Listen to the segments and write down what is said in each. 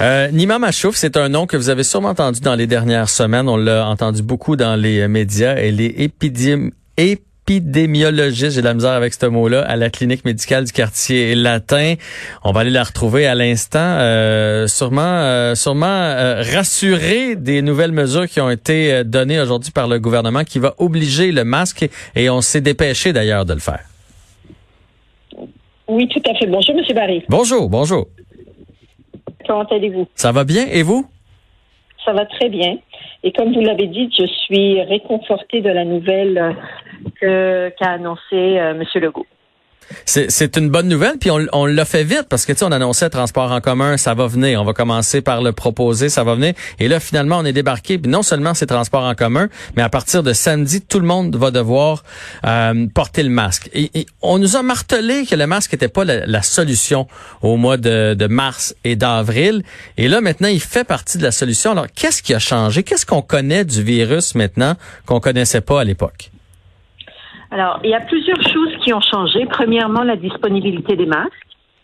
Euh, Nima Machouf, c'est un nom que vous avez sûrement entendu dans les dernières semaines. On l'a entendu beaucoup dans les médias. Elle est épidémi épidémiologiste, j'ai de la misère avec ce mot-là, à la clinique médicale du quartier latin. On va aller la retrouver à l'instant, euh, sûrement, euh, sûrement euh, rassurer des nouvelles mesures qui ont été euh, données aujourd'hui par le gouvernement qui va obliger le masque et on s'est dépêché d'ailleurs de le faire. Oui, tout à fait. Bonjour, Monsieur Barry. Bonjour, bonjour. Comment allez-vous? Ça va bien et vous? Ça va très bien. Et comme vous l'avez dit, je suis réconfortée de la nouvelle que, qu'a annoncé euh, M. Legault. C'est une bonne nouvelle, puis on, on l'a fait vite parce que tu sais, on annonçait transport en commun, ça va venir. On va commencer par le proposer, ça va venir. Et là, finalement, on est débarqué. Puis non seulement c'est transport en commun, mais à partir de samedi, tout le monde va devoir euh, porter le masque. Et, on nous a martelé que le masque n'était pas la, la, solution au mois de, de mars et d'avril. Et là, maintenant, il fait partie de la solution. Alors, qu'est-ce qui a changé? Qu'est-ce qu'on connaît du virus maintenant qu'on connaissait pas à l'époque? Alors, il y a plusieurs choses qui ont changé. Premièrement, la disponibilité des masques.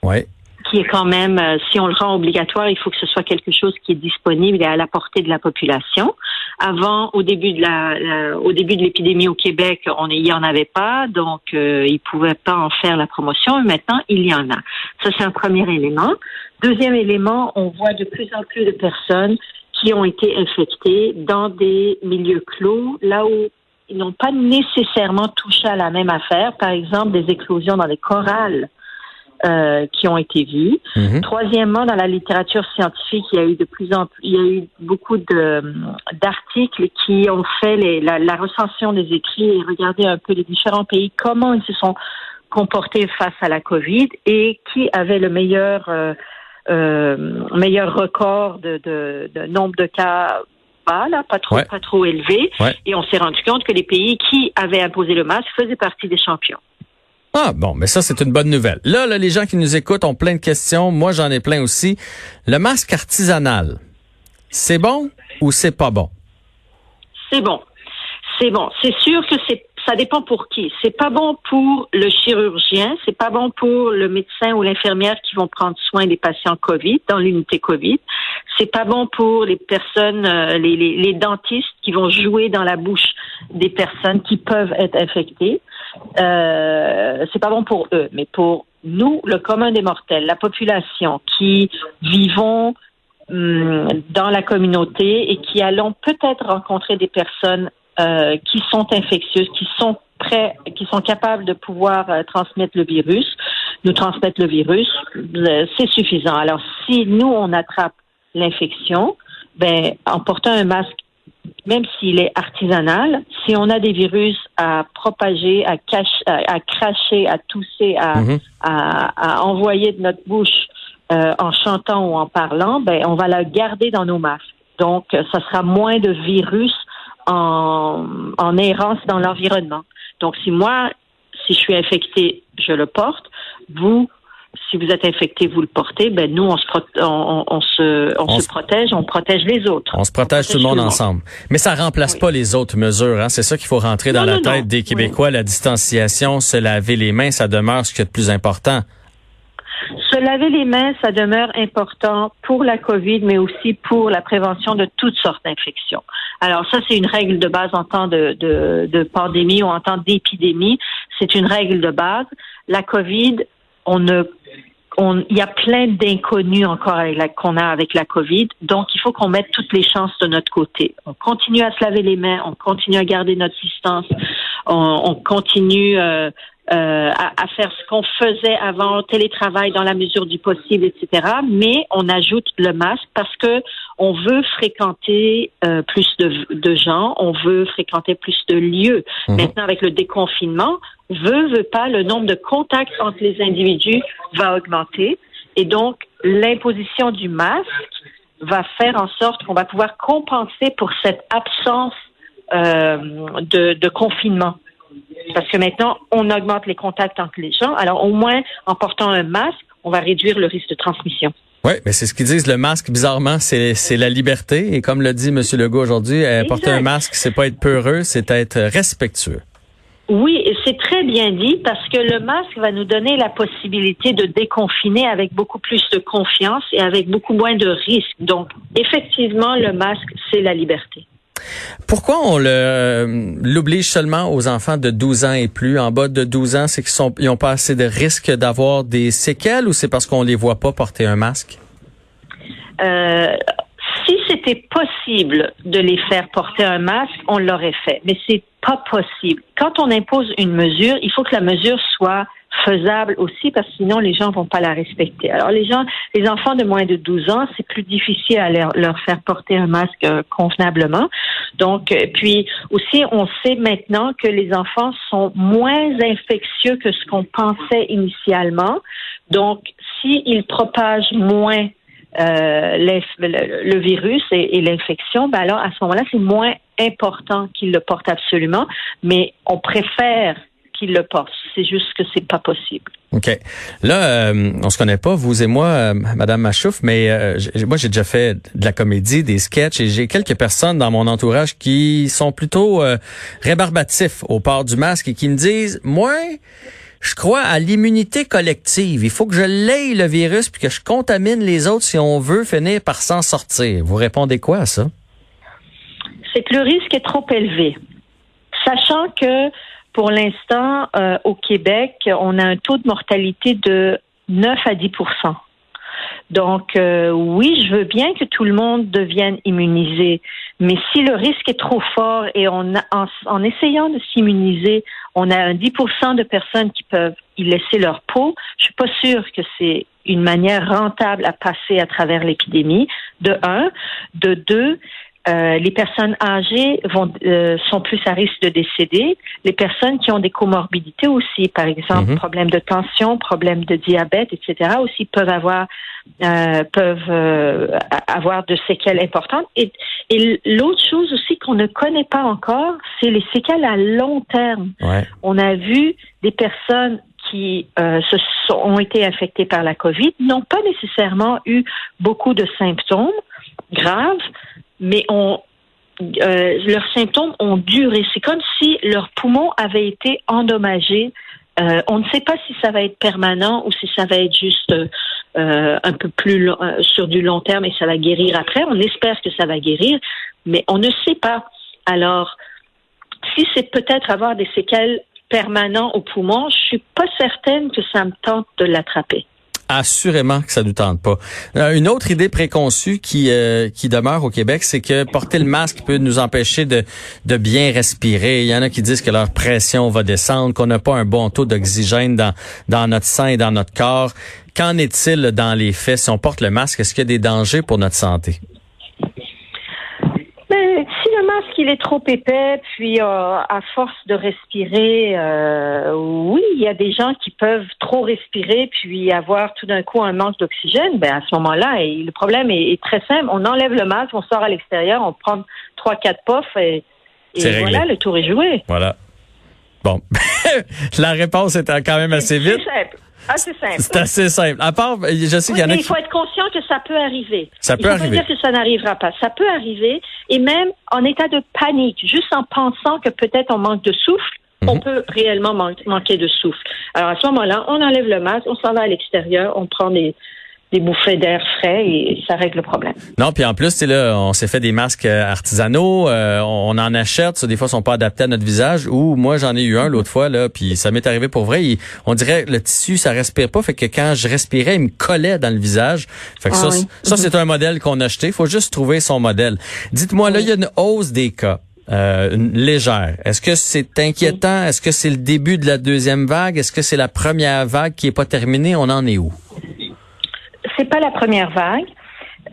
Oui. Qui est quand même, euh, si on le rend obligatoire, il faut que ce soit quelque chose qui est disponible et à la portée de la population. Avant, au début de la, au début de l'épidémie au Québec, on il y en avait pas, donc euh, ils pouvaient pas en faire la promotion. Maintenant, il y en a. Ça, c'est un premier élément. Deuxième élément, on voit de plus en plus de personnes qui ont été infectées dans des milieux clos, là où ils n'ont pas nécessairement touché à la même affaire. Par exemple, des éclosions dans les chorales euh, qui ont été vues. Mm-hmm. Troisièmement, dans la littérature scientifique, il y a eu de plus en plus, il y a eu beaucoup d'articles qui ont fait les, la, la recension des écrits et regardé un peu les différents pays comment ils se sont comportés face à la COVID et qui avait le meilleur euh, euh, meilleur record de, de, de nombre de cas bas, là, pas trop, Ouais. pas trop élevé. Ouais. Et on s'est rendu compte que les pays qui avaient imposé le masque faisaient partie des champions. Ah bon, mais ça c'est une bonne nouvelle. Là, là, les gens qui nous écoutent ont plein de questions. Moi, j'en ai plein aussi. Le masque artisanal, c'est bon ou c'est pas bon? C'est bon. C'est bon. C'est sûr que c'est ça dépend pour qui. C'est pas bon pour le chirurgien, c'est pas bon pour le médecin ou l'infirmière qui vont prendre soin des patients Covid dans l'unité Covid. C'est pas bon pour les personnes, euh, les, dentistes qui vont jouer dans la bouche des personnes qui peuvent être infectées. Euh, c'est pas bon pour eux, mais pour nous, le commun des mortels, la population qui vivons hum, dans la communauté et qui allons peut-être rencontrer des personnes euh, qui sont infectieuses, qui sont prêts, qui sont capables de pouvoir euh, transmettre le virus, nous transmettre le virus, euh, c'est suffisant. Alors, si nous, on attrape l'infection, ben, en portant un masque, même s'il est artisanal, si on a des virus à propager, à, cacher, à, à cracher, à tousser, à, Mhm. à, à envoyer de notre bouche euh, en chantant ou en parlant, ben, on va la garder dans nos masques. Donc, ça sera moins de virus en, en errance dans l'environnement. Donc, si moi, si je suis infecté, je le porte. Vous, si vous êtes infecté, vous le portez. Ben nous, on se, pro- on, on, se, on On se se- protège, on protège les autres. On se protège tout le monde ensemble. Mais ça remplace Oui. pas les autres mesures. Hein? C'est ça qu'il faut rentrer dans Non, la non, tête non. des Québécois. La distanciation, se laver les mains, ça demeure ce qui est le plus important. Se laver les mains, ça demeure important pour la COVID, mais aussi pour la prévention de toutes sortes d'infections. Alors ça, c'est une règle de base en temps de, de, de pandémie ou en temps d'épidémie. C'est une règle de base. La COVID, on ne il y a plein d'inconnus encore qu'on a avec la COVID. Donc, il faut qu'on mette toutes les chances de notre côté. On continue à se laver les mains, on continue à garder notre distance, on, on continue euh, euh, à, à faire ce qu'on faisait avant, télétravail dans la mesure du possible, etc. Mais on ajoute le masque parce que on veut fréquenter euh, plus de, de gens, on veut fréquenter plus de lieux. Mhm. Maintenant, avec le déconfinement, veut, veut pas, le nombre de contacts entre les individus va augmenter. Et donc, l'imposition du masque va faire en sorte qu'on va pouvoir compenser pour cette absence euh, de, de confinement. Parce que maintenant, on augmente les contacts entre les gens. Alors, au moins, en portant un masque, on va réduire le risque de transmission. Oui, mais c'est ce qu'ils disent. Le masque, bizarrement, c'est la liberté. Et comme le dit M. Legault aujourd'hui, euh, porter un masque, c'est pas être peureux, c'est être respectueux. Oui, et c'est très bien dit parce que le masque va nous donner la possibilité de déconfiner avec beaucoup plus de confiance et avec beaucoup moins de risques. Donc, effectivement, le masque, c'est la liberté. Pourquoi on le l'oblige seulement aux enfants de 12 ans et plus? En bas de 12 ans, c'est qu'ils sont ils ont pas assez de risques d'avoir des séquelles ou c'est parce qu'on les voit pas porter un masque? Euh, si c'était possible de les faire porter un masque, on l'aurait fait. Mais c'est pas possible. Quand on impose une mesure, il faut que la mesure soit faisable aussi parce que sinon les gens vont pas la respecter. Alors les gens, les enfants de moins de 12 ans, c'est plus difficile à leur, faire porter un masque euh, convenablement. Donc euh, puis aussi on sait maintenant que les enfants sont moins infectieux que ce qu'on pensait initialement. Donc s'ils propagent moins euh, le, virus et, l'infection, ben alors à ce moment-là, c'est moins important qu'ils le portent absolument, mais on préfère qu'il le. C'est juste que c'est pas possible. OK. Là, euh, on se connaît pas, vous et moi, euh, Madame Machouf, mais euh, moi, j'ai déjà fait de la comédie, des sketchs, et j'ai quelques personnes dans mon entourage qui sont plutôt rébarbatifs au port du masque et qui me disent, moi, je crois à l'immunité collective. Il faut que je l'aie le virus puis que je contamine les autres si on veut finir par s'en sortir. Vous répondez quoi à ça? C'est que le risque est trop élevé. Sachant que pour l'instant, euh, au Québec, on a un taux de mortalité de 9 à 10% donc, euh, oui, je veux bien que tout le monde devienne immunisé, mais si le risque est trop fort et on en, essayant de s'immuniser, on a un 10% de personnes qui peuvent y laisser leur peau, je suis pas sûre que c'est une manière rentable à passer à travers l'épidémie, de un. De deux, euh, les personnes âgées vont, euh, sont plus à risque de décéder. Les personnes qui ont des comorbidités aussi, par exemple, mhm. problèmes de tension, problèmes de diabète, etc., aussi peuvent avoir euh, peuvent avoir de séquelles importantes. Et, et l'autre chose aussi qu'on ne connaît pas encore, c'est les séquelles à long terme. On a vu des personnes qui se sont, ont été infectées par la COVID n'ont pas nécessairement eu beaucoup de symptômes graves, mais on, euh, leurs symptômes ont duré. C'est comme si leurs poumons avaient été endommagés. Euh, on ne sait pas si ça va être permanent ou si ça va être juste euh, un peu plus sur du long terme et ça va guérir après. On espère que ça va guérir, mais on ne sait pas. Alors, si c'est peut-être avoir des séquelles permanentes au poumon, je suis pas certaine que ça me tente de l'attraper. Assurément que ça ne nous tente pas. Euh, une autre idée préconçue qui euh, qui demeure au Québec, c'est que porter le masque peut nous empêcher de de bien respirer. Il y en a qui disent que leur pression va descendre, qu'on n'a pas un bon taux d'oxygène dans dans notre sang et dans notre corps. Qu'en est-il dans les faits? Si on porte le masque Est-ce qu'il y a des dangers pour notre santé? Masque il est trop épais, puis euh, à force de respirer, euh, oui, il y a des gens qui peuvent trop respirer, puis avoir tout d'un coup un manque d'oxygène. Ben à ce moment-là, le problème est, très simple. On enlève le masque, on sort à l'extérieur, on prend trois quatre puffs et, voilà, le tour est joué. Voilà. Bon, la réponse était quand même assez vite. Assez simple. C'est assez simple. À part, je sais qu'il y en a mais il faut être conscient que ça peut arriver. Ça peut il faut arriver. Pas dire que ça n'arrivera pas. Ça peut arriver. Et même en état de panique, juste en pensant que peut-être on manque de souffle, on mhm. peut réellement manquer de souffle. Alors à ce moment-là, on enlève le masque, on s'en va à l'extérieur, on prend des, des bouffées d'air frais et ça règle le problème. Non, puis en plus, là, on s'est fait des masques euh, artisanaux, euh, on en achète, ça, des fois, ils sont pas adaptés à notre visage. Ou moi, j'en ai eu un l'autre fois là, puis ça m'est arrivé pour vrai. on dirait le tissu, ça respire pas, fait que quand je respirais, il me collait dans le visage. Fait que ça, ah ça c'est un modèle qu'on a acheté. Faut juste trouver son modèle. Dites-moi, là, il y a une hausse des cas. Euh, légère. Est-ce que c'est inquiétant? Est-ce que c'est le début de la deuxième vague? Est-ce que c'est la première vague qui est pas terminée? On en est où? C'est pas la première vague.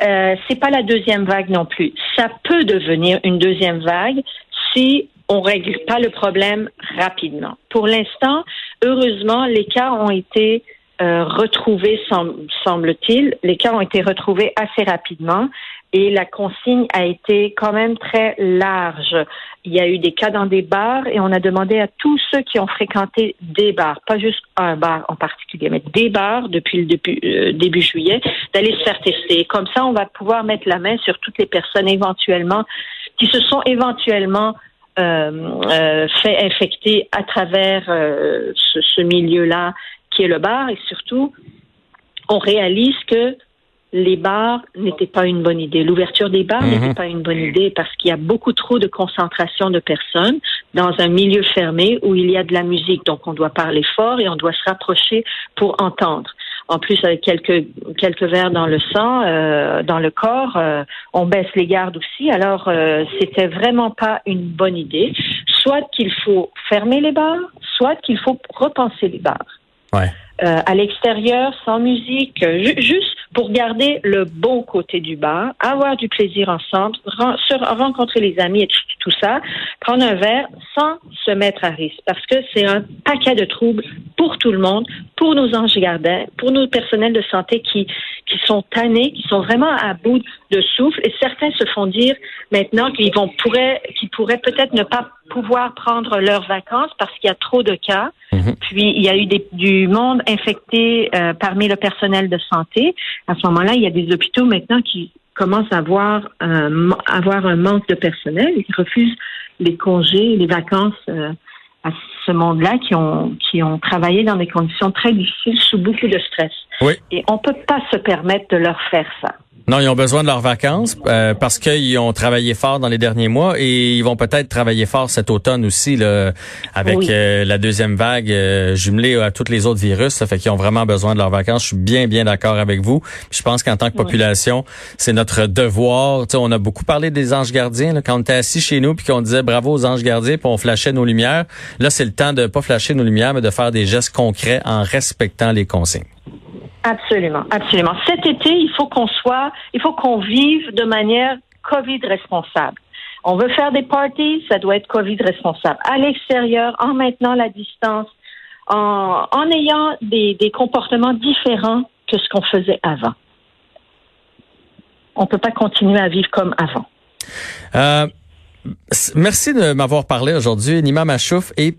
Euh, c'est pas la deuxième vague non plus. Ça peut devenir une deuxième vague si on règle pas le problème rapidement. Pour l'instant, heureusement, les cas ont été euh, retrouvés, semble-t-il. Les cas ont été retrouvés assez rapidement. Et la consigne a été quand même très large. Il y a eu des cas dans des bars et on a demandé à tous ceux qui ont fréquenté des bars, pas juste un bar en particulier, mais des bars depuis le début, euh, juillet, d'aller se faire tester. Comme ça, on va pouvoir mettre la main sur toutes les personnes éventuellement qui se sont éventuellement euh, euh, fait infecter à travers ce, ce milieu-là qui est le bar et surtout on réalise que les bars n'étaient pas une bonne idée. L'ouverture des bars Mhm. n'était pas une bonne idée parce qu'il y a beaucoup trop de concentration de personnes dans un milieu fermé où il y a de la musique. Donc, on doit parler fort et on doit se rapprocher pour entendre. En plus, avec quelques quelques verres dans le sang, euh, dans le corps, euh, on baisse les gardes aussi. Alors, euh, c'était vraiment pas une bonne idée. Soit qu'il faut fermer les bars, soit qu'il faut repenser les bars Euh, à l'extérieur, sans musique, euh, ju- juste pour garder le bon côté du bar, avoir du plaisir ensemble, se rencontrer les amis et tout, ça, prendre un verre sans se mettre à risque, parce que c'est un paquet de troubles pour tout le monde, pour nos anges gardiens, pour nos personnels de santé qui qui sont tannés, qui sont vraiment à bout de souffle, et certains se font dire maintenant qu'ils vont pourraient qu'ils pourraient peut-être ne pas pouvoir prendre leurs vacances parce qu'il y a trop de cas. Mhm. Puis il y a eu des, du monde infecté euh, parmi le personnel de santé. À ce moment-là, il y a des hôpitaux maintenant qui commencent à avoir un, avoir un manque de personnel et qui refusent les congés, les vacances euh, à ce monde-là qui ont qui ont travaillé dans des conditions très difficiles sous beaucoup de stress. Oui. Et on peut pas se permettre de leur faire ça. Non, ils ont besoin de leurs vacances euh, parce qu'ils ont travaillé fort dans les derniers mois et ils vont peut-être travailler fort cet automne aussi là, avec Oui. euh, la deuxième vague euh, jumelée à tous les autres virus. Ça fait qu'ils ont vraiment besoin de leurs vacances. Je suis bien, bien d'accord avec vous. Puis je pense qu'en tant que Oui. population, c'est notre devoir. Tu sais, on a beaucoup parlé des anges gardiens là, quand on était assis chez nous puis qu'on disait bravo aux anges gardiens puis on flashait nos lumières. Là, c'est le temps de pas flasher nos lumières, mais de faire des gestes concrets en respectant les consignes. Absolument, absolument. Cet été, il faut qu'on soit, il faut qu'on vive de manière COVID responsable. On veut faire des parties, ça doit être COVID responsable. À l'extérieur, en maintenant la distance, en, en ayant des, des comportements différents que ce qu'on faisait avant. On peut pas continuer à vivre comme avant. Euh, merci de m'avoir parlé aujourd'hui, Nima Machouf et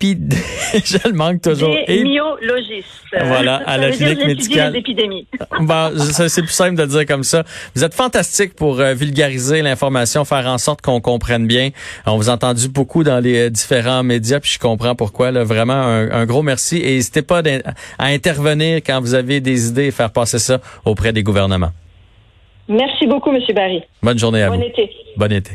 je le manque toujours. Et- Épidémiologiste. Voilà, à la clinique médicale. Bon, c'est plus simple de le dire comme ça. Vous êtes fantastique pour euh, vulgariser l'information, faire en sorte qu'on comprenne bien. On vous a entendu beaucoup dans les euh, différents médias, puis je comprends pourquoi. Là, vraiment, un, un gros merci. Et n'hésitez pas à intervenir quand vous avez des idées et faire passer ça auprès des gouvernements. Merci beaucoup, Monsieur Barry. Bonne journée à Bon vous. été. Bon été.